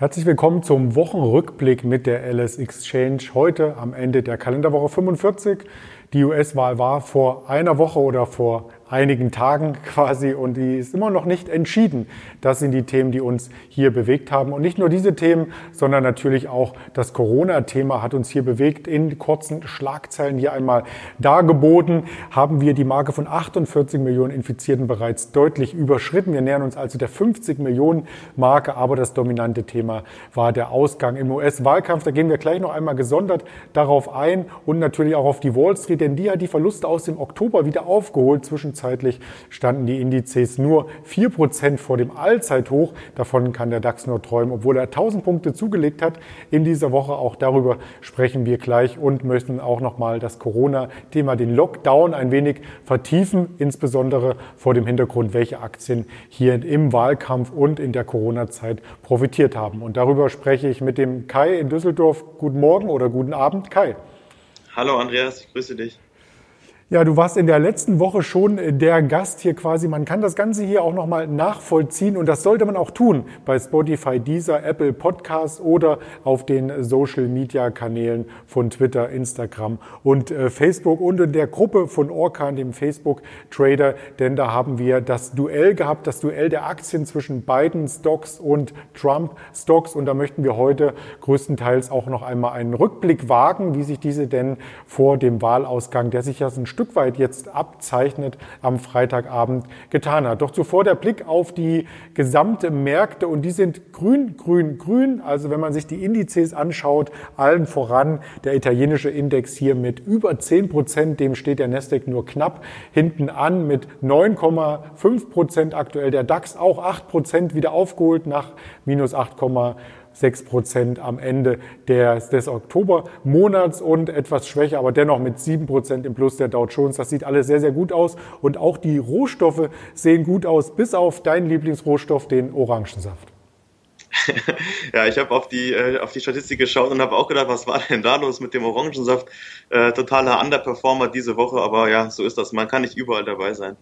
Herzlich willkommen zum Wochenrückblick mit der LS Exchange. Heute am Ende der Kalenderwoche 45. Die US-Wahl war vor einer Woche oder vor einigen Tagen quasi und die ist immer noch nicht entschieden. Das sind die Themen, die uns hier bewegt haben. Und nicht nur diese Themen, sondern natürlich auch das Corona-Thema hat uns hier bewegt. In kurzen Schlagzeilen hier einmal dargeboten, haben wir die Marke von 48 Millionen Infizierten bereits deutlich überschritten. Wir nähern uns also der 50 Millionen Marke, aber das dominante Thema war der Ausgang im US-Wahlkampf. Da gehen wir gleich noch einmal gesondert darauf ein und natürlich auch auf die Wall Street, denn die hat die Verluste aus dem Oktober wieder aufgeholt zwischen Zwischenzeitlich standen die Indizes nur 4% vor dem Allzeithoch. Davon kann der DAX nur träumen, obwohl er 1000 Punkte zugelegt hat in dieser Woche. Auch darüber sprechen wir gleich und möchten auch nochmal das Corona-Thema, den Lockdown ein wenig vertiefen, insbesondere vor dem Hintergrund, welche Aktien hier im Wahlkampf und in der Corona-Zeit profitiert haben. Und darüber spreche ich mit dem Kai in Düsseldorf. Guten Morgen oder guten Abend, Kai. Hallo Andreas, ich grüße dich. Ja, du warst in der letzten Woche schon der Gast hier quasi. Man kann das Ganze hier auch nochmal nachvollziehen und das sollte man auch tun bei Spotify, Deezer, Apple Podcasts oder auf den Social Media Kanälen von Twitter, Instagram und äh, Facebook und in der Gruppe von Orkan, dem Facebook Trader, denn da haben wir das Duell gehabt, das Duell der Aktien zwischen Biden Stocks und Trump Stocks und da möchten wir heute größtenteils auch noch einmal einen Rückblick wagen, wie sich diese denn vor dem Wahlausgang, der sich ja ein Stück Stück weit jetzt abzeichnet, am Freitagabend getan hat. Doch zuvor der Blick auf die gesamte Märkte und die sind grün, grün, grün. Also wenn man sich die Indizes anschaut, allen voran der italienische Index hier mit über 10 Prozent, dem steht der Nasdaq nur knapp hinten an mit 9,5 Prozent aktuell. Der DAX auch 8 Prozent wieder aufgeholt nach minus 8, 6 Prozent am Ende des, des Oktobermonats und etwas schwächer, aber dennoch mit 7 Prozent im Plus der Dow Jones. Das sieht alles sehr, sehr gut aus und auch die Rohstoffe sehen gut aus, bis auf deinen Lieblingsrohstoff, den Orangensaft. ja, ich habe auf die äh, auf die Statistik geschaut und habe auch gedacht, was war denn da los mit dem Orangensaft? Äh, totaler Underperformer diese Woche, aber ja, so ist das. Man kann nicht überall dabei sein.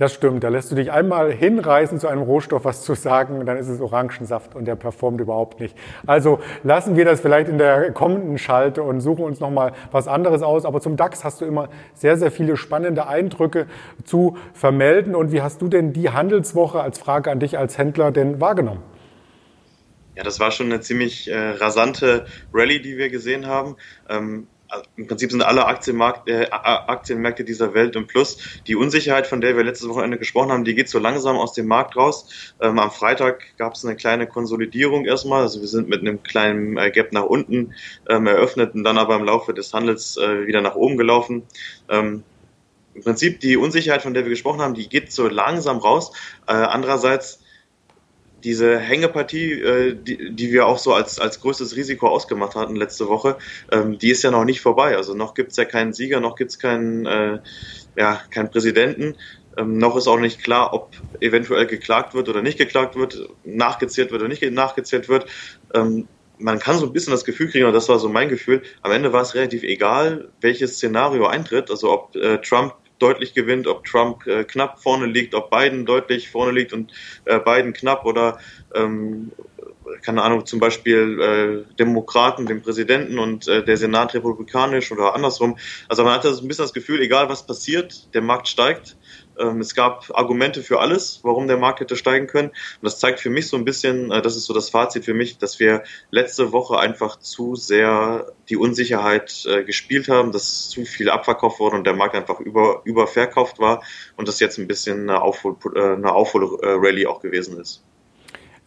Das stimmt. Da lässt du dich einmal hinreißen, zu einem Rohstoff was zu sagen, dann ist es Orangensaft und der performt überhaupt nicht. Also lassen wir das vielleicht in der kommenden Schalte und suchen uns nochmal was anderes aus. Aber zum DAX hast du immer sehr, sehr viele spannende Eindrücke zu vermelden. Und wie hast du denn die Handelswoche als Frage an dich als Händler denn wahrgenommen? Ja, das war schon eine ziemlich äh, rasante Rallye, die wir gesehen haben. Ähm, also im Prinzip sind alle äh, Aktienmärkte dieser Welt im Plus. Die Unsicherheit, von der wir letztes Wochenende gesprochen haben, die geht so langsam aus dem Markt raus. Ähm, am Freitag gab es eine kleine Konsolidierung erstmal. Also wir sind mit einem kleinen äh, Gap nach unten ähm, eröffnet und dann aber im Laufe des Handels äh, wieder nach oben gelaufen. Ähm, Im Prinzip die Unsicherheit, von der wir gesprochen haben, die geht so langsam raus. Äh, andererseits diese Hängepartie, äh, die, die wir auch so als, als größtes Risiko ausgemacht hatten letzte Woche, ähm, die ist ja noch nicht vorbei. Also noch gibt's ja keinen Sieger, noch gibt's keinen, äh, ja, keinen Präsidenten. Ähm, noch ist auch nicht klar, ob eventuell geklagt wird oder nicht geklagt wird, nachgezählt wird oder nicht nachgezählt wird. Ähm, man kann so ein bisschen das Gefühl kriegen, und das war so mein Gefühl, am Ende war es relativ egal, welches Szenario eintritt, also ob äh, Trump deutlich gewinnt, ob Trump äh, knapp vorne liegt, ob Biden deutlich vorne liegt und äh, Biden knapp oder ähm, keine Ahnung, zum Beispiel äh, Demokraten, den Präsidenten und äh, der Senat republikanisch oder andersrum. Also man hatte so ein bisschen das Gefühl, egal was passiert, der Markt steigt. Ähm, es gab Argumente für alles, warum der Markt hätte steigen können. Und das zeigt für mich so ein bisschen, äh, das ist so das Fazit für mich, dass wir letzte Woche einfach zu sehr die Unsicherheit äh, gespielt haben, dass zu viel abverkauft wurde und der Markt einfach über, überverkauft war und das jetzt ein bisschen eine Aufhol-Rallye äh, Aufhol auch gewesen ist.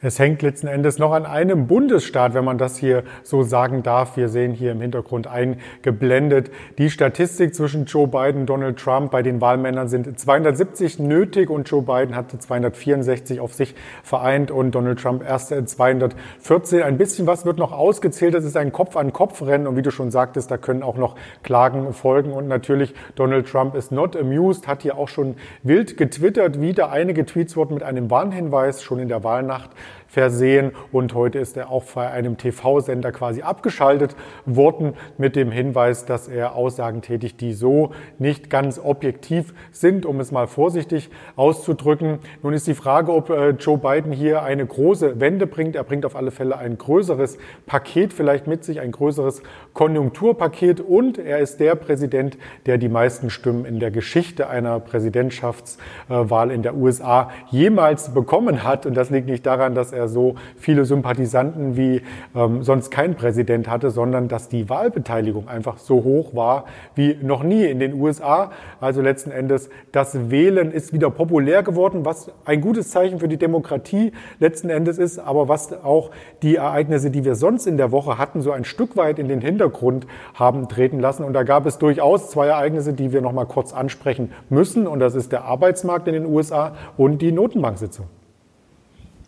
Es hängt letzten Endes noch an einem Bundesstaat, wenn man das hier so sagen darf. Wir sehen hier im Hintergrund eingeblendet die Statistik zwischen Joe Biden und Donald Trump. Bei den Wahlmännern sind 270 nötig und Joe Biden hatte 264 auf sich vereint und Donald Trump erst 214. Ein bisschen was wird noch ausgezählt. Das ist ein Kopf-an-Kopf-Rennen und wie du schon sagtest, da können auch noch Klagen folgen und natürlich Donald Trump ist not amused, hat hier auch schon wild getwittert. Wieder einige Tweets wurden mit einem Warnhinweis schon in der Wahlnacht versehen und heute ist er auch bei einem TV-Sender quasi abgeschaltet worden mit dem Hinweis, dass er Aussagen tätigt, die so nicht ganz objektiv sind, um es mal vorsichtig auszudrücken. Nun ist die Frage, ob äh, Joe Biden hier eine große Wende bringt. Er bringt auf alle Fälle ein größeres Paket vielleicht mit sich, ein größeres Konjunkturpaket und er ist der Präsident, der die meisten Stimmen in der Geschichte einer Präsidentschaftswahl in der USA jemals bekommen hat. Und das liegt nicht daran, dass er so viele Sympathisanten wie ähm, sonst kein Präsident hatte, sondern dass die Wahlbeteiligung einfach so hoch war wie noch nie in den USA. Also letzten Endes, das Wählen ist wieder populär geworden, was ein gutes Zeichen für die Demokratie letzten Endes ist, aber was auch die Ereignisse, die wir sonst in der Woche hatten, so ein Stück weit in den Hintergrund haben treten lassen. Und da gab es durchaus zwei Ereignisse, die wir noch mal kurz ansprechen müssen. Und das ist der Arbeitsmarkt in den USA und die Notenbanksitzung.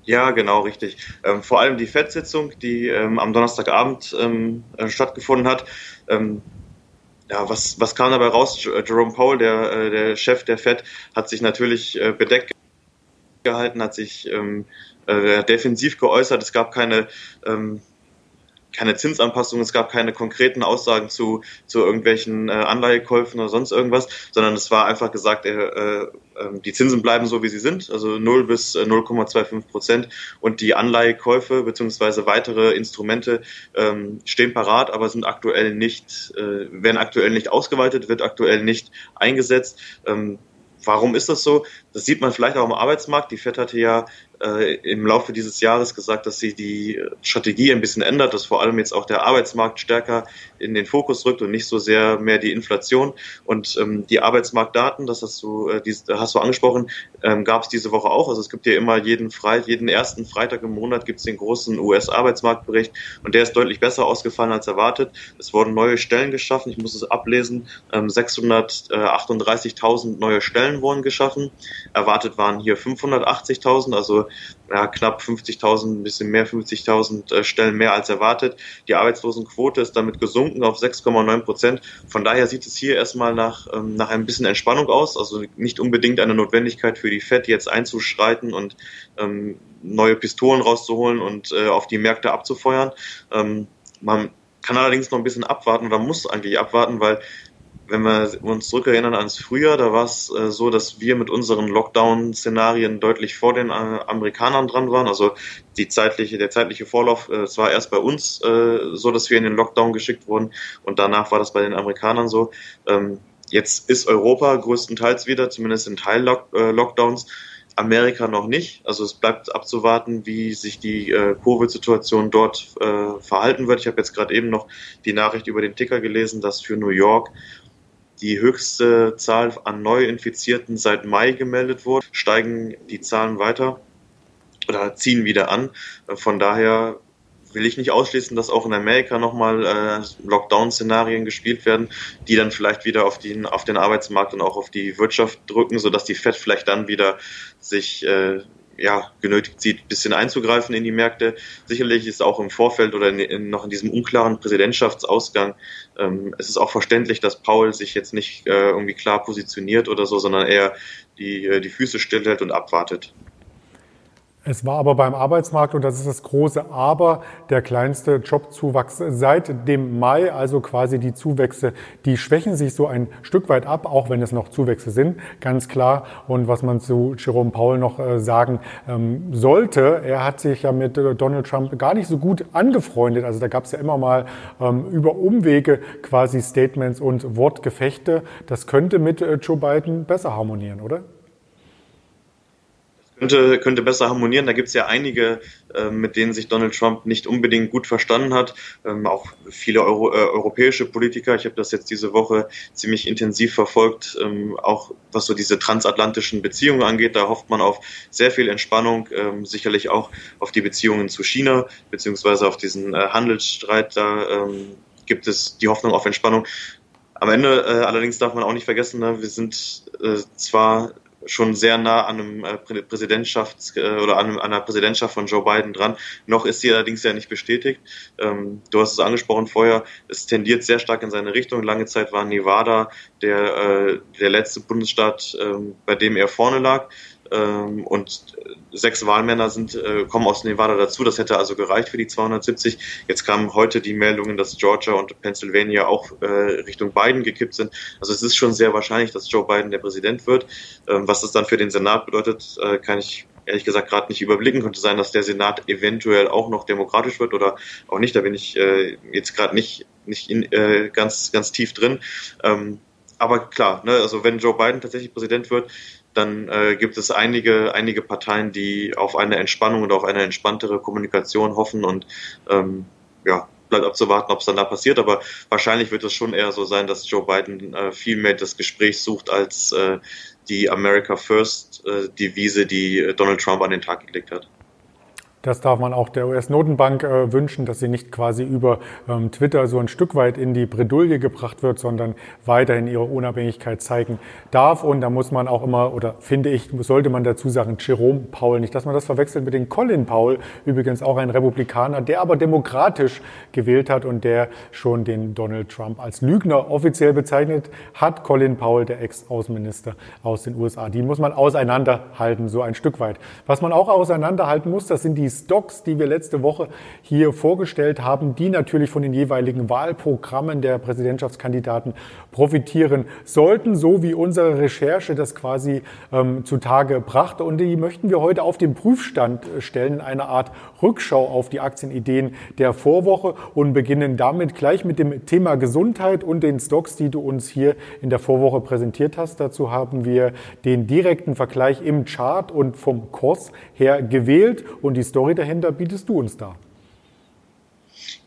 Ja, genau, richtig. Ähm, vor allem die FED-Sitzung, die ähm, am Donnerstagabend ähm, äh, stattgefunden hat. Ähm, ja, was, was kam dabei raus? Jerome Powell, der, äh, der Chef der FED, hat sich natürlich äh, bedeckt gehalten, hat sich ähm, äh, defensiv geäußert. Es gab keine ähm, keine Zinsanpassung, es gab keine konkreten Aussagen zu, zu irgendwelchen äh, Anleihekäufen oder sonst irgendwas, sondern es war einfach gesagt, äh, äh, die Zinsen bleiben so, wie sie sind, also 0 bis 0,25 äh, Prozent und die Anleihekäufe beziehungsweise weitere Instrumente ähm, stehen parat, aber sind aktuell nicht, äh, werden aktuell nicht ausgeweitet, wird aktuell nicht eingesetzt. Ähm, Warum ist das so? Das sieht man vielleicht auch im Arbeitsmarkt. Die FED hatte ja im Laufe dieses Jahres gesagt, dass sie die Strategie ein bisschen ändert, dass vor allem jetzt auch der Arbeitsmarkt stärker in den Fokus rückt und nicht so sehr mehr die Inflation. Und ähm, die Arbeitsmarktdaten, das hast du, äh, die, hast du angesprochen, ähm, gab es diese Woche auch. Also es gibt ja immer jeden Freitag, jeden ersten Freitag im Monat gibt es den großen US-Arbeitsmarktbericht und der ist deutlich besser ausgefallen als erwartet. Es wurden neue Stellen geschaffen, ich muss es ablesen, ähm, 638.000 neue Stellen wurden geschaffen. Erwartet waren hier 580.000, also ja, knapp 50.000, ein bisschen mehr 50.000 äh, Stellen mehr als erwartet. Die Arbeitslosenquote ist damit gesunken auf 6,9 Prozent. Von daher sieht es hier erstmal nach, ähm, nach ein bisschen Entspannung aus. Also nicht unbedingt eine Notwendigkeit für die FED jetzt einzuschreiten und ähm, neue Pistolen rauszuholen und äh, auf die Märkte abzufeuern. Ähm, man kann allerdings noch ein bisschen abwarten oder muss eigentlich abwarten, weil wenn wir uns zurückerinnern ans Frühjahr, da war es äh, so, dass wir mit unseren Lockdown-Szenarien deutlich vor den äh, Amerikanern dran waren. Also die zeitliche, der zeitliche Vorlauf, äh, es war erst bei uns äh, so, dass wir in den Lockdown geschickt wurden und danach war das bei den Amerikanern so. Ähm, jetzt ist Europa größtenteils wieder, zumindest in Teil-Lockdowns. Äh, Amerika noch nicht. Also es bleibt abzuwarten, wie sich die äh, Covid-Situation dort äh, verhalten wird. Ich habe jetzt gerade eben noch die Nachricht über den Ticker gelesen, dass für New York die höchste Zahl an Neuinfizierten seit Mai gemeldet wurde, steigen die Zahlen weiter oder ziehen wieder an. Von daher will ich nicht ausschließen, dass auch in Amerika nochmal äh, Lockdown-Szenarien gespielt werden, die dann vielleicht wieder auf, den auf den Arbeitsmarkt und auch auf die Wirtschaft drücken, sodass die FED vielleicht dann wieder sich äh, ja, genötigt sieht, ein bisschen einzugreifen in die Märkte. Sicherlich ist auch im Vorfeld oder in, in, noch in diesem unklaren Präsidentschaftsausgang, ähm, es ist auch verständlich, dass Paul sich jetzt nicht äh, irgendwie klar positioniert oder so, sondern eher die, äh, die Füße stillhält und abwartet. Es war aber beim Arbeitsmarkt, und das ist das große Aber, der kleinste Jobzuwachs seit dem Mai, also quasi die Zuwächse, die schwächen sich so ein Stück weit ab, auch wenn es noch Zuwächse sind, ganz klar. Und was man zu Jerome Powell noch äh, sagen ähm, sollte, er hat sich ja mit äh, Donald Trump gar nicht so gut angefreundet. Also da gab es ja immer mal ähm, über Umwege quasi Statements und Wortgefechte. Das könnte mit äh, Joe Biden besser harmonieren, oder? Könnte, könnte besser harmonieren. Da gibt es ja einige, äh, mit denen sich Donald Trump nicht unbedingt gut verstanden hat. Ähm, auch viele Euro, äh, europäische Politiker. Ich habe das jetzt diese Woche ziemlich intensiv verfolgt, ähm, auch was so diese transatlantischen Beziehungen angeht. Da hofft man auf sehr viel Entspannung, ähm, sicherlich auch auf die Beziehungen zu China, beziehungsweise auf diesen äh, Handelsstreit. Da ähm, gibt es die Hoffnung auf Entspannung. Am Ende äh, allerdings darf man auch nicht vergessen, ne, wir sind äh, zwar schon sehr nah an einem äh, Präsidentschafts- äh, oder an, einer Präsidentschaft von Joe Biden dran. Noch ist sie allerdings ja nicht bestätigt. Ähm, du hast es angesprochen vorher, es tendiert sehr stark in seine Richtung. Lange Zeit war Nevada der, äh, der letzte Bundesstaat, ähm, bei dem er vorne lag. Ähm, und sechs Wahlmänner sind, äh, kommen aus Nevada dazu. Das hätte also gereicht für die 270. Jetzt kamen heute die Meldungen, dass Georgia und Pennsylvania auch äh, Richtung Biden gekippt sind. Also es ist schon sehr wahrscheinlich, dass Joe Biden der Präsident wird. Ähm, was das dann für den Senat bedeutet, äh, kann ich ehrlich gesagt gerade nicht überblicken. Könnte sein, dass der Senat eventuell auch noch demokratisch wird oder auch nicht. Da bin ich äh, jetzt gerade nicht, nicht in, äh, ganz, ganz tief drin. Ähm, aber klar, ne, also wenn Joe Biden tatsächlich Präsident wird, dann äh, gibt es einige, einige Parteien, die auf eine Entspannung und auf eine entspanntere Kommunikation hoffen und ähm, ja, bleibt abzuwarten, ob es dann da passiert, aber wahrscheinlich wird es schon eher so sein, dass Joe Biden äh, viel mehr das Gespräch sucht als äh, die America First äh, Devise, die äh, Donald Trump an den Tag gelegt hat. Das darf man auch der US-Notenbank äh, wünschen, dass sie nicht quasi über ähm, Twitter so ein Stück weit in die Bredouille gebracht wird, sondern weiterhin ihre Unabhängigkeit zeigen darf. Und da muss man auch immer, oder finde ich, sollte man dazu sagen, Jerome Powell, nicht, dass man das verwechselt mit dem Colin Powell, übrigens auch ein Republikaner, der aber demokratisch gewählt hat und der schon den Donald Trump als Lügner offiziell bezeichnet hat. Colin Powell, der Ex-Außenminister aus den USA. Die muss man auseinanderhalten, so ein Stück weit. Was man auch auseinanderhalten muss, das sind die Stocks, die wir letzte Woche hier vorgestellt haben, die natürlich von den jeweiligen Wahlprogrammen der Präsidentschaftskandidaten profitieren sollten, so wie unsere Recherche das quasi ähm, zutage brachte. Und die möchten wir heute auf den Prüfstand stellen, in einer Art Rückschau auf die Aktienideen der Vorwoche und beginnen damit gleich mit dem Thema Gesundheit und den Stocks, die du uns hier in der Vorwoche präsentiert hast. Dazu haben wir den direkten Vergleich im Chart und vom Kurs her gewählt und die Story Story dahinter bietest du uns da?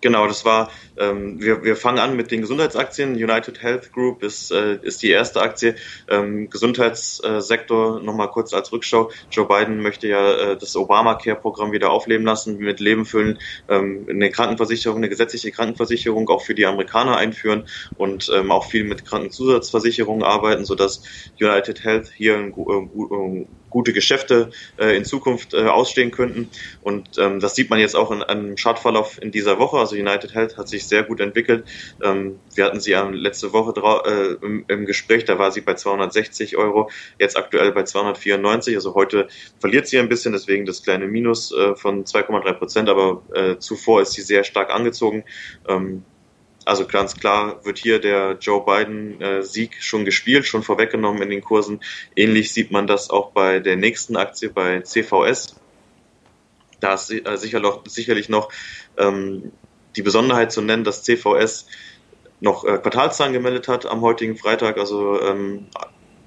Genau, das war, ähm, wir, wir fangen an mit den Gesundheitsaktien. United Health Group ist, äh, ist die erste Aktie. Ähm, Gesundheitssektor, nochmal kurz als Rückschau. Joe Biden möchte ja äh, das Obamacare-Programm wieder aufleben lassen, mit Leben füllen, ähm, eine Krankenversicherung, eine gesetzliche Krankenversicherung auch für die Amerikaner einführen und ähm, auch viel mit Krankenzusatzversicherungen arbeiten, sodass United Health hier ein, ein, ein gute Geschäfte äh, in Zukunft äh, ausstehen könnten. Und ähm, das sieht man jetzt auch in einem Chartverlauf in dieser Woche. Also United Health hat sich sehr gut entwickelt. Ähm, wir hatten sie ja letzte Woche äh, im, im, Gespräch, da war sie bei 260 Euro, jetzt aktuell bei 294. Also heute verliert sie ein bisschen, deswegen das kleine Minus äh, von 2,3 Prozent, aber äh, zuvor ist sie sehr stark angezogen. Ähm, also ganz klar wird hier der Joe Biden-Sieg äh, schon gespielt, schon vorweggenommen in den Kursen. Ähnlich sieht man das auch bei der nächsten Aktie, bei CVS. Da ist äh, sicherlich noch ähm, die Besonderheit zu nennen, dass CVS noch äh, Quartalszahlen gemeldet hat am heutigen Freitag. Also ähm,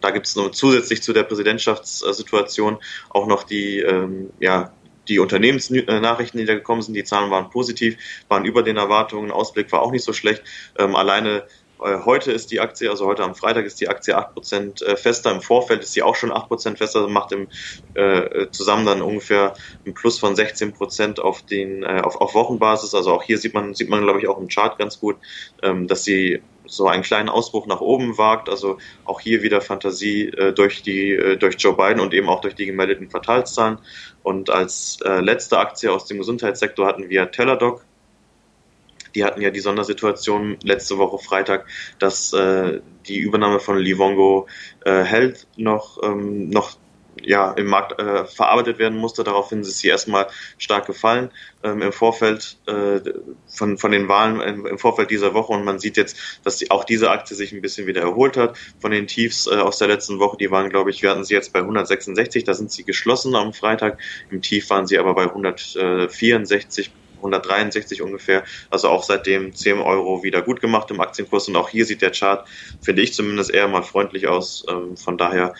da gibt es zusätzlich zu der Präsidentschaftssituation auch noch die ähm, ja, die Unternehmensnachrichten, die da gekommen sind, die Zahlen waren positiv, waren über den Erwartungen, Ausblick war auch nicht so schlecht. Ähm, alleine heute ist die Aktie, also heute am Freitag ist die Aktie 8% äh, fester, im Vorfeld ist sie auch schon 8% fester, macht im äh, zusammen dann ungefähr ein Plus von 16% auf den äh, auf, auf Wochenbasis. Also auch hier sieht man, sieht man, glaube ich, auch im Chart ganz gut, ähm, dass sie so einen kleinen Ausbruch nach oben wagt. Also auch hier wieder Fantasie äh, durch die äh, durch Joe Biden und eben auch durch die gemeldeten Quartalszahlen. Und als äh, letzte Aktie aus dem Gesundheitssektor hatten wir Teladoc. Die hatten ja die Sondersituation letzte Woche Freitag, dass äh, die Übernahme von Livongo äh, Health noch, ähm, noch ja, im Markt äh, verarbeitet werden musste. Daraufhin ist sie erstmal stark gefallen ähm, im Vorfeld äh, von, von den Wahlen im, im, Vorfeld dieser Woche. Und man sieht jetzt, dass die, auch diese Aktie sich ein bisschen wieder erholt hat von den Tiefs äh, aus der letzten Woche. Die waren, glaube ich, wir hatten sie jetzt bei 166, da sind sie geschlossen am Freitag. Im Tief waren sie aber bei 164 163 ungefähr. Also auch seitdem 10 Euro wieder gut gemacht im Aktienkurs. Und auch hier sieht der Chart, finde ich zumindest, eher mal freundlich aus. Ähm, von daher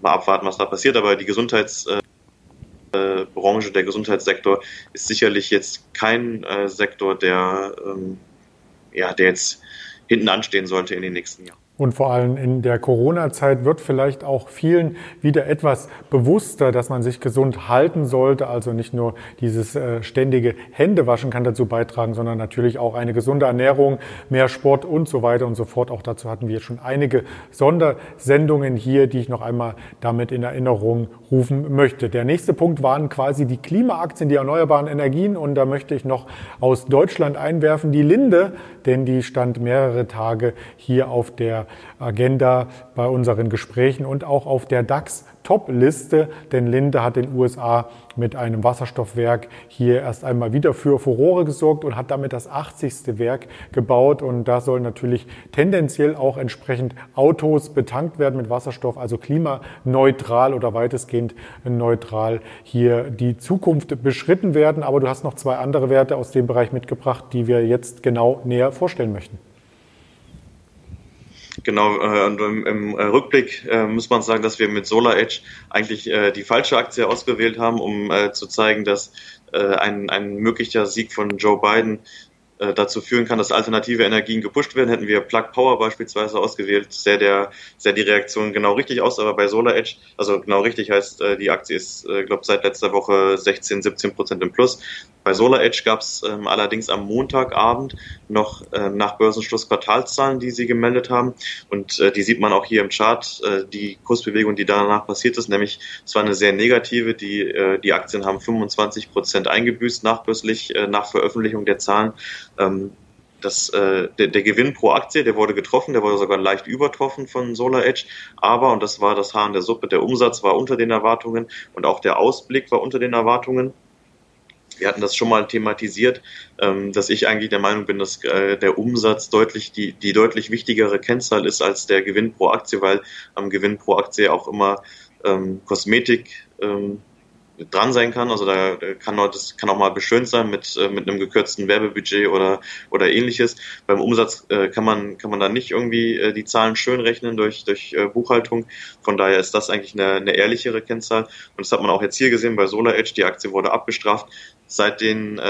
mal abwarten, was da passiert. Aber die Gesundheitsbranche, äh, der Gesundheitssektor ist sicherlich jetzt kein äh, Sektor, der, ähm, ja, der jetzt hinten anstehen sollte in den nächsten Jahren. Und vor allem in der Corona-Zeit wird vielleicht auch vielen wieder etwas bewusster, dass man sich gesund halten sollte. Also nicht nur dieses äh, ständige Händewaschen kann dazu beitragen, sondern natürlich auch eine gesunde Ernährung, mehr Sport und so weiter und so fort. Auch dazu hatten wir schon einige Sondersendungen hier, die ich noch einmal damit in Erinnerung rufen möchte. Der nächste Punkt waren quasi die Klimaaktien, die erneuerbaren Energien. Und da möchte ich noch aus Deutschland einwerfen, die Linde, denn die stand mehrere Tage hier auf der Agenda bei unseren Gesprächen und auch auf der DAX Top-Liste, denn Linde hat den USA mit einem Wasserstoffwerk hier erst einmal wieder für Furore gesorgt und hat damit das 80. Werk gebaut. Und da sollen natürlich tendenziell auch entsprechend Autos betankt werden mit Wasserstoff, also klimaneutral oder weitestgehend neutral hier die Zukunft beschritten werden. Aber du hast noch zwei andere Werte aus dem Bereich mitgebracht, die wir jetzt genau näher vorstellen möchten. Genau, äh, im, äh, Rückblick äh, muss man sagen, dass wir mit Solar Edge eigentlich äh, die falsche Aktie ausgewählt haben, um zu zeigen, dass ein, ein möglicher Sieg von Joe Biden äh, dazu führen kann, dass alternative Energien gepusht werden. Hätten wir Plug Power beispielsweise ausgewählt, sähe, der, sähe die Reaktion genau richtig aus. Aber bei Solar Edge, also genau richtig heißt, äh, die Aktie ist, äh, glaube seit letzter Woche 16, 17 Prozent im Plus. Bei Solar Edge gab es ähm, allerdings am Montagabend noch ähm, nach Börsenschluss Quartalszahlen, die sie gemeldet haben. Und äh, die sieht man auch hier im Chart, äh, die Kursbewegung, die danach passiert ist. Nämlich, es war eine sehr negative. Die, äh, die Aktien haben 25 Prozent eingebüßt nachbörslich, äh, nach Veröffentlichung der Zahlen. Ähm, das, äh, der, der Gewinn pro Aktie, der wurde getroffen, der wurde sogar leicht übertroffen von Solar Edge, aber, und das war das Haar in der Suppe, der Umsatz war unter den Erwartungen und auch der Ausblick war unter den Erwartungen. Wir hatten das schon mal thematisiert, ähm, dass ich eigentlich der Meinung bin, dass äh, der Umsatz deutlich die, die deutlich wichtigere Kennzahl ist als der Gewinn pro Aktie, weil am Gewinn pro Aktie auch immer ähm, Kosmetik ähm, dran sein kann. Also da kann auch, das kann auch mal beschönt sein mit, äh, mit einem gekürzten Werbebudget oder, oder ähnliches. Beim Umsatz äh, kann man, kann man da nicht irgendwie äh, die Zahlen schön rechnen durch, durch Buchhaltung. Von daher ist das eigentlich eine, eine ehrlichere Kennzahl. Und das hat man auch jetzt hier gesehen bei Solar Edge. Die Aktie wurde abgestraft. Seit den,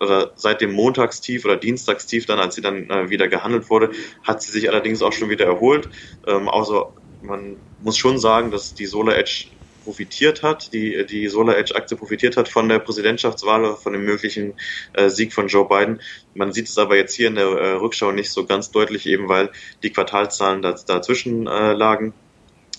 oder seit dem Montagstief oder Dienstagstief dann, als sie dann wieder gehandelt wurde, hat sie sich allerdings auch schon wieder erholt. Ähm, also man muss schon sagen, dass die Solar Edge profitiert hat, die, die Solar Edge Aktie profitiert hat von der Präsidentschaftswahl, von dem möglichen äh, Sieg von Joe Biden. Man sieht es aber jetzt hier in der äh, Rückschau nicht so ganz deutlich, eben weil die Quartalzahlen da, dazwischen äh, lagen.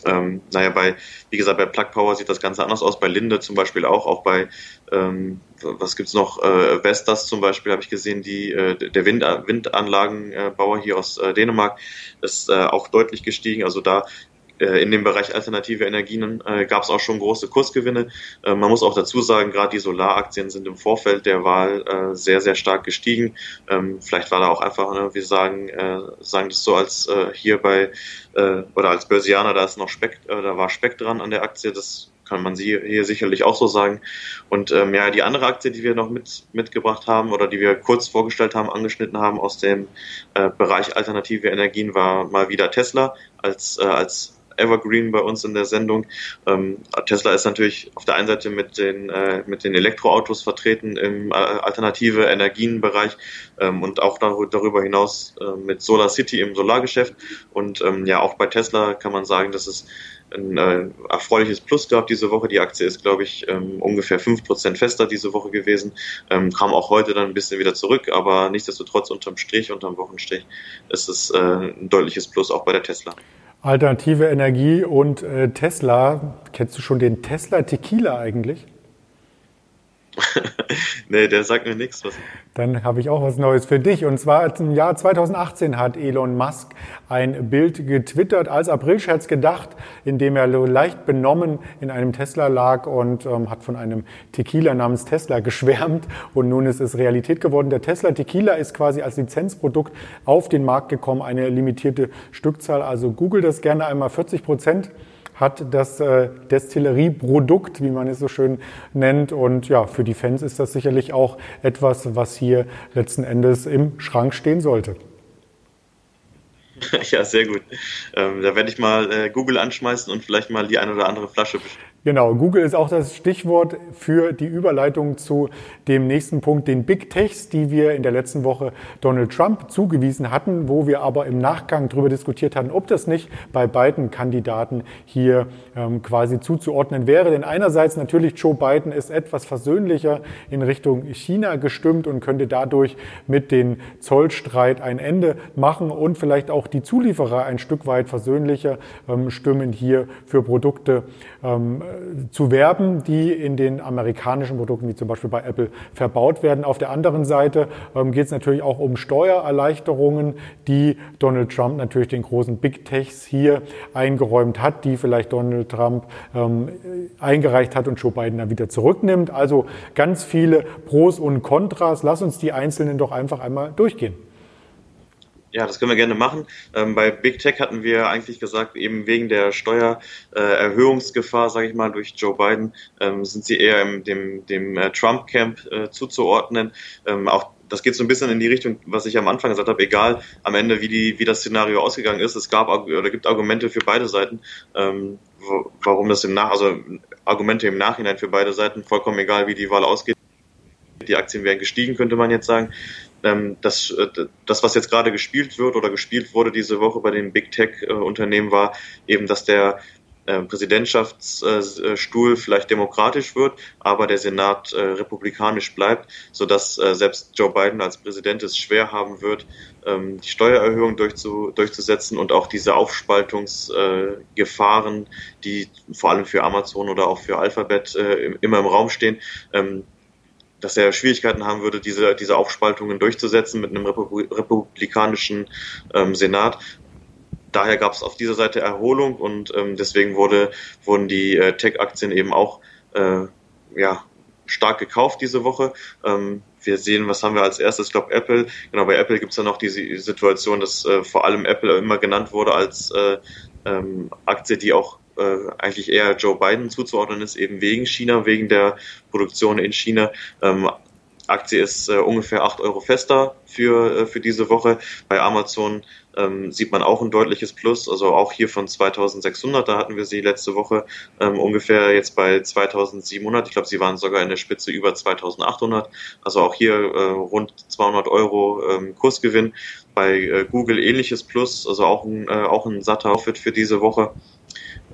Ähm, naja, bei, wie gesagt, bei Plug Power sieht das Ganze anders aus, bei Linde zum Beispiel auch, auch bei, ähm, was gibt's noch, äh, Vestas zum Beispiel habe ich gesehen, die, äh, der Wind, Windanlagenbauer hier aus äh, Dänemark ist äh, auch deutlich gestiegen, also da in dem Bereich alternative Energien äh, gab es auch schon große Kursgewinne. Äh, man muss auch dazu sagen, gerade die Solaraktien sind im Vorfeld der Wahl äh, sehr, sehr stark gestiegen. Ähm, vielleicht war da auch einfach, ne, wir sagen, äh, sagen das so als äh, hier bei äh, oder als Börsianer, da ist noch Speck, äh, da war Speck dran an der Aktie. Das kann man sie hier sicherlich auch so sagen. Und ähm, ja, die andere Aktie, die wir noch mit, mitgebracht haben oder die wir kurz vorgestellt haben, angeschnitten haben aus dem äh, Bereich alternative Energien, war mal wieder Tesla als, äh, als Evergreen bei uns in der Sendung. Ähm, Tesla ist natürlich auf der einen Seite mit den, äh, mit den Elektroautos vertreten im äh, alternative Energienbereich ähm, und auch darüber hinaus äh, mit Solar City im Solargeschäft. Und ähm, ja, auch bei Tesla kann man sagen, dass es ein äh, erfreuliches Plus gab diese Woche. Die Aktie ist, glaube ich, ähm, ungefähr fünf Prozent fester diese Woche gewesen. Ähm, kam auch heute dann ein bisschen wieder zurück, aber nichtsdestotrotz unterm Strich, unterm Wochenstrich ist es äh, ein deutliches Plus auch bei der Tesla. Alternative Energie und äh, Tesla. Kennst du schon den Tesla Tequila eigentlich? nee, der sagt mir nichts. Dann habe ich auch was Neues für dich. Und zwar im Jahr 2018 hat Elon Musk ein Bild getwittert, als Aprilscherz gedacht, in dem er leicht benommen in einem Tesla lag und ähm, hat von einem Tequila namens Tesla geschwärmt. Und nun ist es Realität geworden. Der Tesla Tequila ist quasi als Lizenzprodukt auf den Markt gekommen, eine limitierte Stückzahl. Also google das gerne einmal 40 Prozent hat das äh, Destillerieprodukt, wie man es so schön nennt. Und ja, für die Fans ist das sicherlich auch etwas, was hier letzten Endes im Schrank stehen sollte. Ja, sehr gut. Ähm, da werde ich mal äh, Google anschmeißen und vielleicht mal die eine oder andere Flasche bestellen. Genau, Google ist auch das Stichwort für die Überleitung zu dem nächsten Punkt, den Big Techs, die wir in der letzten Woche Donald Trump zugewiesen hatten, wo wir aber im Nachgang darüber diskutiert hatten, ob das nicht bei beiden Kandidaten hier ähm, quasi zuzuordnen wäre. Denn einerseits natürlich Joe Biden ist etwas versöhnlicher in Richtung China gestimmt und könnte dadurch mit dem Zollstreit ein Ende machen und vielleicht auch die Zulieferer ein Stück weit versöhnlicher ähm, stimmen hier für Produkte ähm, zu werben, die in den amerikanischen Produkten, wie zum Beispiel bei Apple, verbaut werden. Auf der anderen Seite ähm, geht es natürlich auch um Steuererleichterungen, die Donald Trump natürlich den großen Big Techs hier eingeräumt hat, die vielleicht Donald Trump ähm, eingereicht hat und Joe Biden dann wieder zurücknimmt. Also ganz viele Pros und Kontras. Lass uns die einzelnen doch einfach einmal durchgehen. Ja, das können wir gerne machen. Ähm, bei Big Tech hatten wir eigentlich gesagt, eben wegen der Steuererhöhungsgefahr, äh, sage ich mal, durch Joe Biden, ähm, sind sie eher im, dem, dem äh, Trump-Camp äh, zuzuordnen. Ähm, auch das geht so ein bisschen in die Richtung, was ich am Anfang gesagt habe, egal am Ende, wie, die, wie das Szenario ausgegangen ist. Es gab oder gibt Argumente für beide Seiten, ähm, warum das im Nach, also Argumente im Nachhinein für beide Seiten, vollkommen egal, wie die Wahl ausgeht. Die Aktien wären gestiegen, könnte man jetzt sagen ähm, das, äh, das, was jetzt gerade gespielt wird oder gespielt wurde diese Woche bei den Big Tech-Unternehmen, war eben, dass der äh, Präsidentschaftsstuhl vielleicht demokratisch wird, aber der Senat äh, republikanisch bleibt, sodass äh, selbst Joe Biden als Präsident es schwer haben wird, ähm, die Steuererhöhung durchzu, durchzusetzen und auch diese Aufspaltungsgefahren, die vor allem für Amazon oder auch für Alphabet immer im Raum stehen, ähm, dass er Schwierigkeiten haben würde, diese, diese Aufspaltungen durchzusetzen mit einem republikanischen ähm, Senat. Daher gab es auf dieser Seite Erholung und ähm, deswegen wurde, wurden die äh, Tech-Aktien eben auch äh, ja, stark gekauft diese Woche. Ähm, wir sehen, was haben wir als erstes? Ich glaube Apple. Genau, bei Apple gibt es ja noch diese Situation, dass äh, vor allem Apple immer genannt wurde als äh, ähm, Aktie, die auch äh, eigentlich eher Joe Biden zuzuordnen ist, eben wegen China, wegen der Produktion in China. Ähm, Aktie ist äh, ungefähr 8 Euro fester für, äh, für diese Woche. Bei Amazon ähm, sieht man auch ein deutliches Plus, also auch hier von 2600, da hatten wir sie letzte Woche ähm, ungefähr jetzt bei 2700. Ich glaube, sie waren sogar in der Spitze über 2800, also auch hier äh, rund 200 Euro ähm, Kursgewinn. Bei äh, Google ähnliches Plus, also auch ein, äh, auch ein satter Outfit für diese Woche.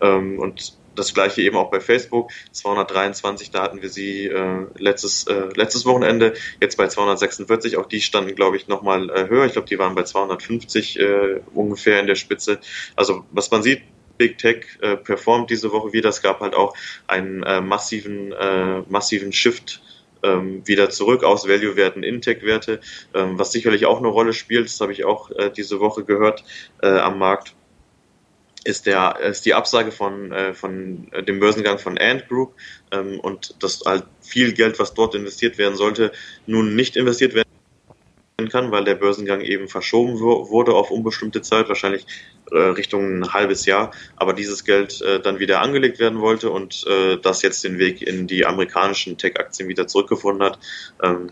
Ähm, und das gleiche eben auch bei Facebook. 223, da hatten wir sie äh, letztes, äh, letztes Wochenende, jetzt bei 246. Auch die standen, glaube ich, nochmal äh, höher. Ich glaube, die waren bei 250 äh, ungefähr in der Spitze. Also was man sieht, Big Tech äh, performt diese Woche wieder. Es gab halt auch einen äh, massiven, äh, massiven Shift ähm, wieder zurück aus Value-Werten in Tech-Werte, ähm, was sicherlich auch eine Rolle spielt. Das habe ich auch äh, diese Woche gehört äh, am Markt ist der ist die Absage von äh, von dem Börsengang von Ant Group ähm, und dass halt viel Geld, was dort investiert werden sollte, nun nicht investiert werden kann, weil der Börsengang eben verschoben wurde auf unbestimmte Zeit, wahrscheinlich äh, Richtung ein halbes Jahr, aber dieses Geld äh, dann wieder angelegt werden wollte und äh, das jetzt den Weg in die amerikanischen Tech-Aktien wieder zurückgefunden hat. Ähm,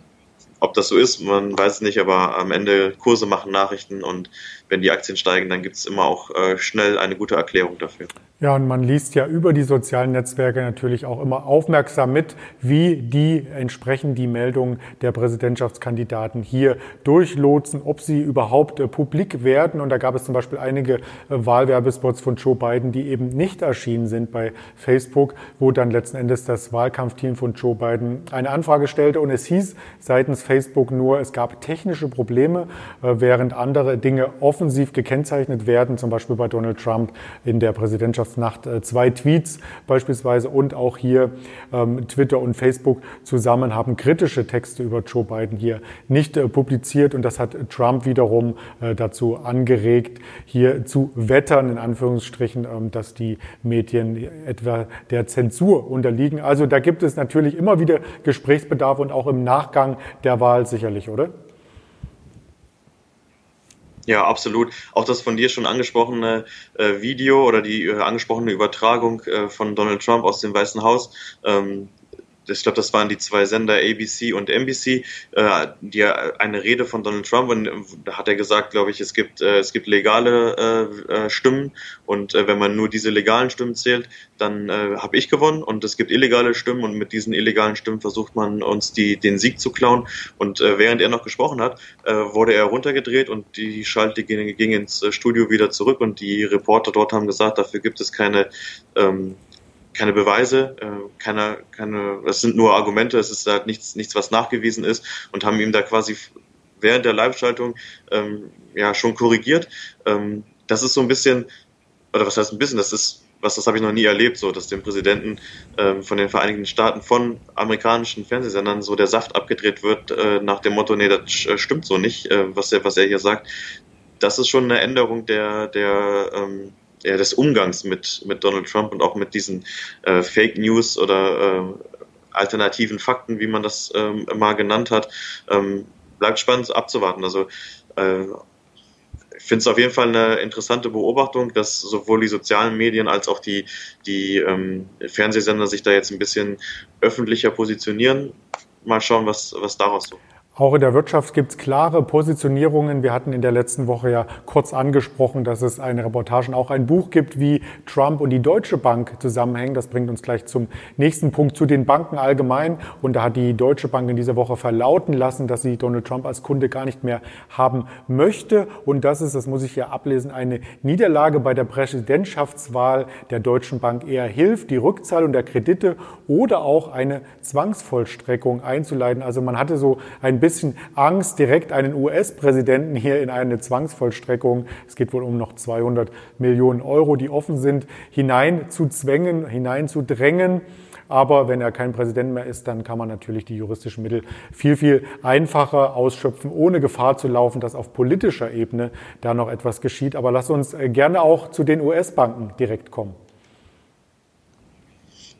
ob das so ist, man weiß nicht, aber am Ende Kurse machen Nachrichten und wenn die Aktien steigen, dann gibt es immer auch äh, schnell eine gute Erklärung dafür. Ja, und man liest ja über die sozialen Netzwerke natürlich auch immer aufmerksam mit, wie die entsprechend die Meldungen der Präsidentschaftskandidaten hier durchlotsen, ob sie überhaupt äh, publik werden. Und da gab es zum Beispiel einige äh, Wahlwerbespots von Joe Biden, die eben nicht erschienen sind bei Facebook, wo dann letzten Endes das Wahlkampfteam von Joe Biden eine Anfrage stellte. Und es hieß seitens Facebook nur, es gab technische Probleme, äh, während andere Dinge offensiv gekennzeichnet werden, zum Beispiel bei Donald Trump in der Präsidentschafts Nacht äh, zwei Tweets beispielsweise und auch hier ähm, Twitter und Facebook zusammen haben kritische Texte über Joe Biden hier nicht äh, publiziert und das hat Trump wiederum äh, dazu angeregt, hier zu wettern, in Anführungsstrichen, ähm, dass die Medien etwa der Zensur unterliegen. Also da gibt es natürlich immer wieder Gesprächsbedarf und auch im Nachgang der Wahl sicherlich, oder? Ja, absolut. Auch das von dir schon angesprochene äh, Video oder die äh, angesprochene Übertragung äh, von Donald Trump aus dem Weißen Haus, ähm, ich glaube, das waren die zwei Sender ABC und NBC, äh, die eine Rede von Donald Trump und da hat er gesagt, glaube ich, es gibt äh, es gibt legale äh, äh Stimmen. Und äh, wenn man nur diese legalen Stimmen zählt, dann äh, habe ich gewonnen. Und es gibt illegale Stimmen. Und mit diesen illegalen Stimmen versucht man uns die den Sieg zu klauen. Und äh, während er noch gesprochen hat, äh, wurde er runtergedreht. Und die Schalte ging, ging ins Studio wieder zurück. Und die Reporter dort haben gesagt, dafür gibt es keine ähm, keine Beweise, äh, keine, keine, das sind nur Argumente, es ist halt nichts, nichts, was nachgewiesen ist und haben ihm da quasi während der Live-Schaltung ähm, ja schon korrigiert. Ähm, das ist so ein bisschen, oder was heißt ein bisschen, das ist was das habe ich noch nie erlebt, so dass dem Präsidenten ähm, von den Vereinigten Staaten von amerikanischen Fernsehsendern so der Saft abgedreht wird äh, nach dem Motto, nee, das stimmt so nicht, äh, was er was er hier sagt. Das ist schon eine Änderung der der ähm, ja, des Umgangs mit mit Donald Trump und auch mit diesen äh, Fake News oder äh, alternativen Fakten, wie man das ähm, mal genannt hat. Ähm, bleibt spannend abzuwarten. Also äh, ich finde es auf jeden Fall eine interessante Beobachtung, dass sowohl die sozialen Medien als auch die, die ähm, Fernsehsender sich da jetzt ein bisschen öffentlicher positionieren. Mal schauen, was, was daraus so auch in der Wirtschaft gibt es klare Positionierungen. Wir hatten in der letzten Woche ja kurz angesprochen, dass es eine Reportage und auch ein Buch gibt, wie Trump und die Deutsche Bank zusammenhängen. Das bringt uns gleich zum nächsten Punkt, zu den Banken allgemein. Und da hat die Deutsche Bank in dieser Woche verlauten lassen, dass sie Donald Trump als Kunde gar nicht mehr haben möchte. Und das ist, das muss ich hier ablesen, eine Niederlage bei der Präsidentschaftswahl der Deutschen Bank eher hilft, die Rückzahlung der Kredite oder auch eine Zwangsvollstreckung einzuleiten. Also man hatte so ein bisschen Angst, direkt einen US-Präsidenten hier in eine Zwangsvollstreckung, es geht wohl um noch 200 Millionen Euro, die offen sind, hinein zu zwängen, hinein zu drängen. Aber wenn er kein Präsident mehr ist, dann kann man natürlich die juristischen Mittel viel, viel einfacher ausschöpfen, ohne Gefahr zu laufen, dass auf politischer Ebene da noch etwas geschieht. Aber lass uns äh, gerne auch zu den US-Banken direkt kommen.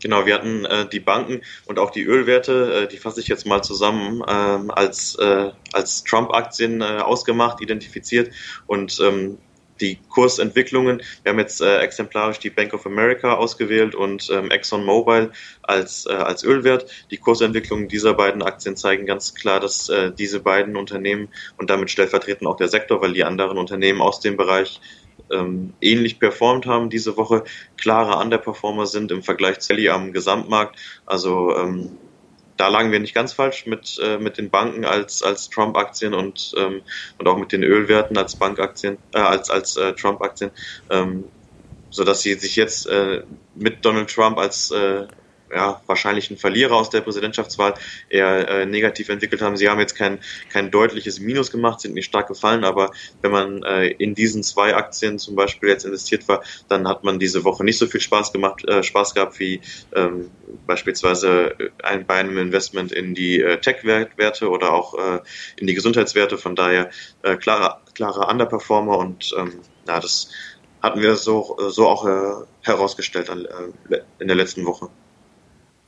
Genau, wir hatten äh, die Banken und auch die Ölwerte, äh, die fasse ich jetzt mal zusammen, äh, als, äh, als Trump-Aktien äh, ausgemacht, identifiziert und ähm, die Kursentwicklungen. Wir haben jetzt äh, exemplarisch die Bank of America ausgewählt und ähm, ExxonMobil als, äh, als Ölwert. Die Kursentwicklungen dieser beiden Aktien zeigen ganz klar, dass äh, diese beiden Unternehmen und damit stellvertretend auch der Sektor, weil die anderen Unternehmen aus dem Bereich ähm, ähnlich performt haben diese Woche, klare Underperformer sind im Vergleich zu Ellie am Gesamtmarkt. Also ähm, da lagen wir nicht ganz falsch mit, äh, mit den Banken als, als Trump-Aktien und, ähm, und auch mit den Ölwerten als Bankaktien, äh, als, als äh, Trump-Aktien, ähm, sodass sie sich jetzt äh, mit Donald Trump als äh, ja, wahrscheinlichen Verlierer aus der Präsidentschaftswahl eher äh, negativ entwickelt haben. Sie haben jetzt kein, kein deutliches Minus gemacht, sind nicht stark gefallen, aber wenn man äh, in diesen zwei Aktien zum Beispiel jetzt investiert war, dann hat man diese Woche nicht so viel Spaß gemacht, äh, Spaß gehabt wie ähm, beispielsweise ein, bei einem Investment in die äh, Tech-Werte oder auch äh, in die Gesundheitswerte. Von daher äh, klare, klare Underperformer und ähm, ja, das hatten wir so, so auch äh, herausgestellt an, äh, in der letzten Woche.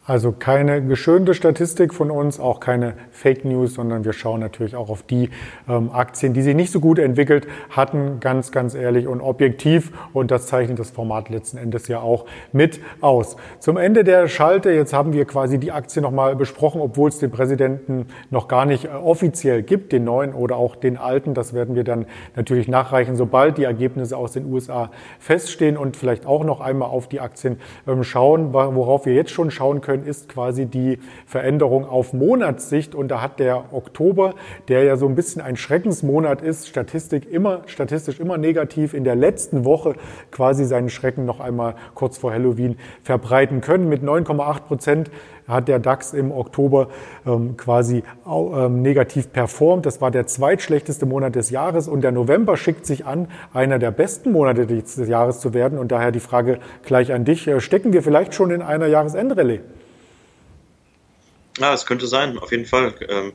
Also keine geschönte Statistik von uns, auch keine Fake News, sondern wir schauen natürlich auch auf die ähm, Aktien, die sich nicht so gut entwickelt hatten, ganz, ganz ehrlich und objektiv. Und das zeichnet das Format letzten Endes ja auch mit aus. Zum Ende der Schalte, jetzt haben wir quasi die Aktie nochmal besprochen, obwohl es den Präsidenten noch gar nicht äh, offiziell gibt, den neuen oder auch den alten. Das werden wir dann natürlich nachreichen, sobald die Ergebnisse aus den USA feststehen und vielleicht auch noch einmal auf die Aktien ähm, schauen, worauf wir jetzt schon schauen können können, ist quasi die Veränderung auf Monatssicht. Und da hat der Oktober, der ja so ein bisschen ein Schreckensmonat ist, Statistik immer, statistisch immer negativ, in der letzten Woche quasi seinen Schrecken noch einmal kurz vor Halloween verbreiten können. Mit 9,8 Prozent hat der DAX im Oktober ähm, quasi ähm, negativ performt. Das war der zweitschlechteste Monat des Jahres und der November schickt sich an, einer der besten Monate des Jahres zu werden. Und daher die Frage gleich an dich. Äh, stecken wir vielleicht schon in einer Jahresendrallye? Ja, es könnte sein, auf jeden Fall. Ähm,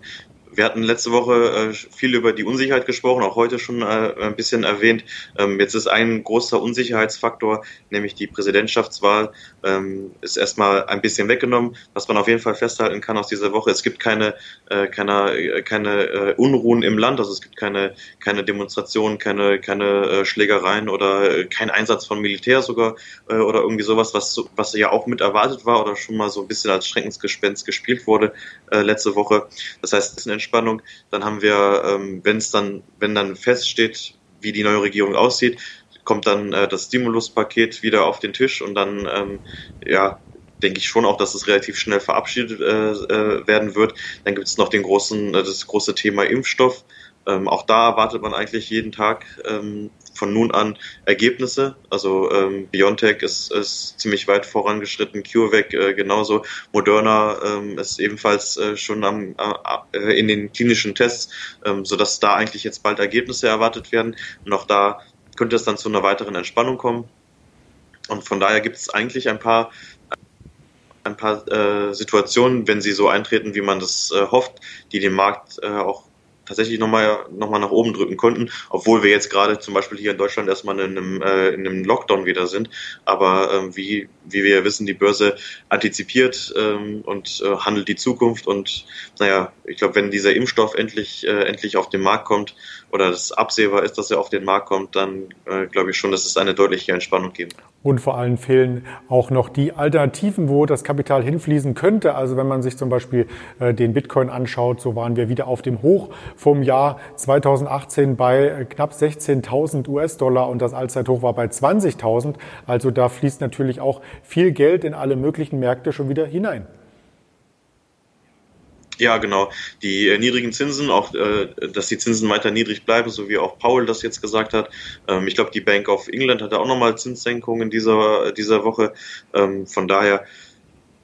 wir hatten letzte Woche äh, viel über die Unsicherheit gesprochen, auch heute schon äh, ein bisschen erwähnt. Ähm, jetzt ist ein großer Unsicherheitsfaktor, nämlich die Präsidentschaftswahl, ähm, ist erstmal ein bisschen weggenommen. Was man auf jeden Fall festhalten kann aus dieser Woche, es gibt keine, äh, keine, keine Unruhen im Land, also es gibt keine, keine Demonstrationen, keine, keine Schlägereien oder kein Einsatz von Militär sogar oder irgendwie sowas, was, was ja auch mit erwartet war oder schon mal so ein bisschen als Schreckensgespenst gespielt wurde letzte Woche. Das heißt, es ist eine Entspannung. Dann haben wir, ähm, wenn es dann, wenn dann feststeht, wie die neue Regierung aussieht, kommt dann äh, das Stimuluspaket wieder auf den Tisch und dann, ähm, ja, denke ich schon auch, dass es relativ schnell verabschiedet äh, äh, werden wird. Dann gibt es noch den großen, äh, das große Thema Impfstoff. Ähm, auch da erwartet man eigentlich jeden Tag ähm, von nun an Ergebnisse. Also ähm, BioNTech ist, ist ziemlich weit vorangeschritten, CureVac äh, genauso, Moderna ähm, ist ebenfalls äh, schon am, äh, in den klinischen Tests, ähm, sodass da eigentlich jetzt bald Ergebnisse erwartet werden. Und auch da könnte es dann zu einer weiteren Entspannung kommen. Und von daher gibt es eigentlich ein paar ein paar äh, Situationen, wenn sie so eintreten, wie man das äh, hofft, die den Markt äh, auch tatsächlich nochmal noch mal nach oben drücken konnten, obwohl wir jetzt gerade zum Beispiel hier in Deutschland erstmal in einem, äh, in einem Lockdown wieder sind. Aber ähm, wie, wie wir wissen, die Börse antizipiert ähm, und äh, handelt die Zukunft. Und naja, ich glaube, wenn dieser Impfstoff endlich, äh, endlich auf den Markt kommt oder das absehbar ist, dass er auf den Markt kommt, dann äh, glaube ich schon, dass es eine deutliche Entspannung geben. Und vor allem fehlen auch noch die Alternativen, wo das Kapital hinfließen könnte. Also wenn man sich zum Beispiel äh, den Bitcoin anschaut, so waren wir wieder auf dem Hoch vom Jahr 2018 bei äh, knapp 16.000 US-Dollar und das Allzeithoch war bei 20.000. Also da fließt natürlich auch viel Geld in alle möglichen Märkte schon wieder hinein. Ja, genau. Die äh, niedrigen Zinsen, auch äh, dass die Zinsen weiter niedrig bleiben, so wie auch Paul das jetzt gesagt hat. Ähm, ich glaube, die Bank of England hatte auch nochmal Zinssenkungen dieser, dieser Woche. Ähm, von daher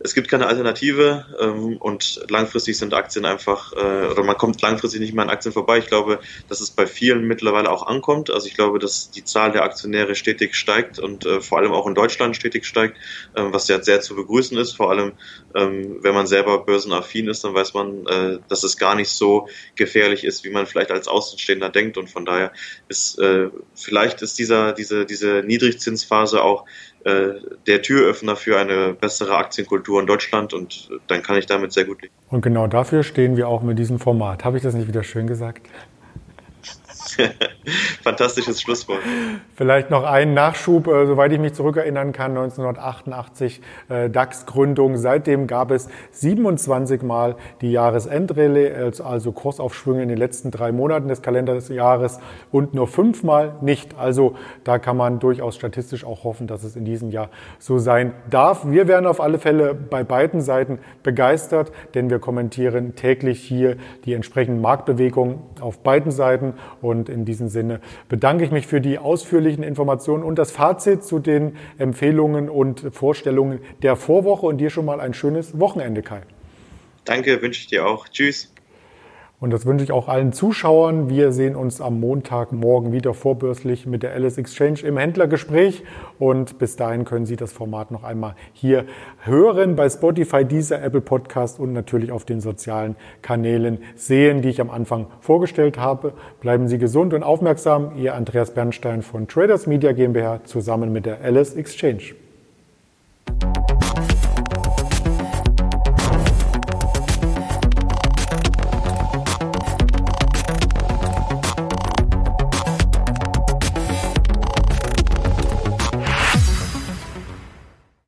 es gibt keine Alternative ähm, und langfristig sind Aktien einfach, äh, oder man kommt langfristig nicht mehr an Aktien vorbei. Ich glaube, dass es bei vielen mittlerweile auch ankommt. Also ich glaube, dass die Zahl der Aktionäre stetig steigt und äh, vor allem auch in Deutschland stetig steigt, äh, was ja sehr zu begrüßen ist. Vor allem, ähm, wenn man selber börsenaffin ist, dann weiß man, äh, dass es gar nicht so gefährlich ist, wie man vielleicht als Außenstehender denkt. Und von daher ist äh, vielleicht ist dieser, diese, diese Niedrigzinsphase auch der Türöffner für eine bessere Aktienkultur in Deutschland und dann kann ich damit sehr gut leben. Und genau dafür stehen wir auch mit diesem Format. Habe ich das nicht wieder schön gesagt? Fantastisches Schlusswort. Vielleicht noch einen Nachschub, äh, soweit ich mich zurückerinnern kann, 1988 äh, DAX-Gründung. Seitdem gab es 27 Mal die Jahresendrallye, also Kursaufschwünge in den letzten drei Monaten des Kalenderjahres und nur fünfmal nicht. Also da kann man durchaus statistisch auch hoffen, dass es in diesem Jahr so sein darf. Wir werden auf alle Fälle bei beiden Seiten begeistert, denn wir kommentieren täglich hier die entsprechenden Marktbewegungen auf beiden Seiten und und in diesem Sinne bedanke ich mich für die ausführlichen Informationen und das Fazit zu den Empfehlungen und Vorstellungen der Vorwoche und dir schon mal ein schönes Wochenende, Kai. Danke, wünsche ich dir auch. Tschüss. Und das wünsche ich auch allen Zuschauern. Wir sehen uns am Montagmorgen wieder vorbörslich mit der Alice Exchange im Händlergespräch. Und bis dahin können Sie das Format noch einmal hier hören bei Spotify, dieser Apple Podcast und natürlich auf den sozialen Kanälen sehen, die ich am Anfang vorgestellt habe. Bleiben Sie gesund und aufmerksam. Ihr Andreas Bernstein von Traders Media GmbH zusammen mit der Alice Exchange.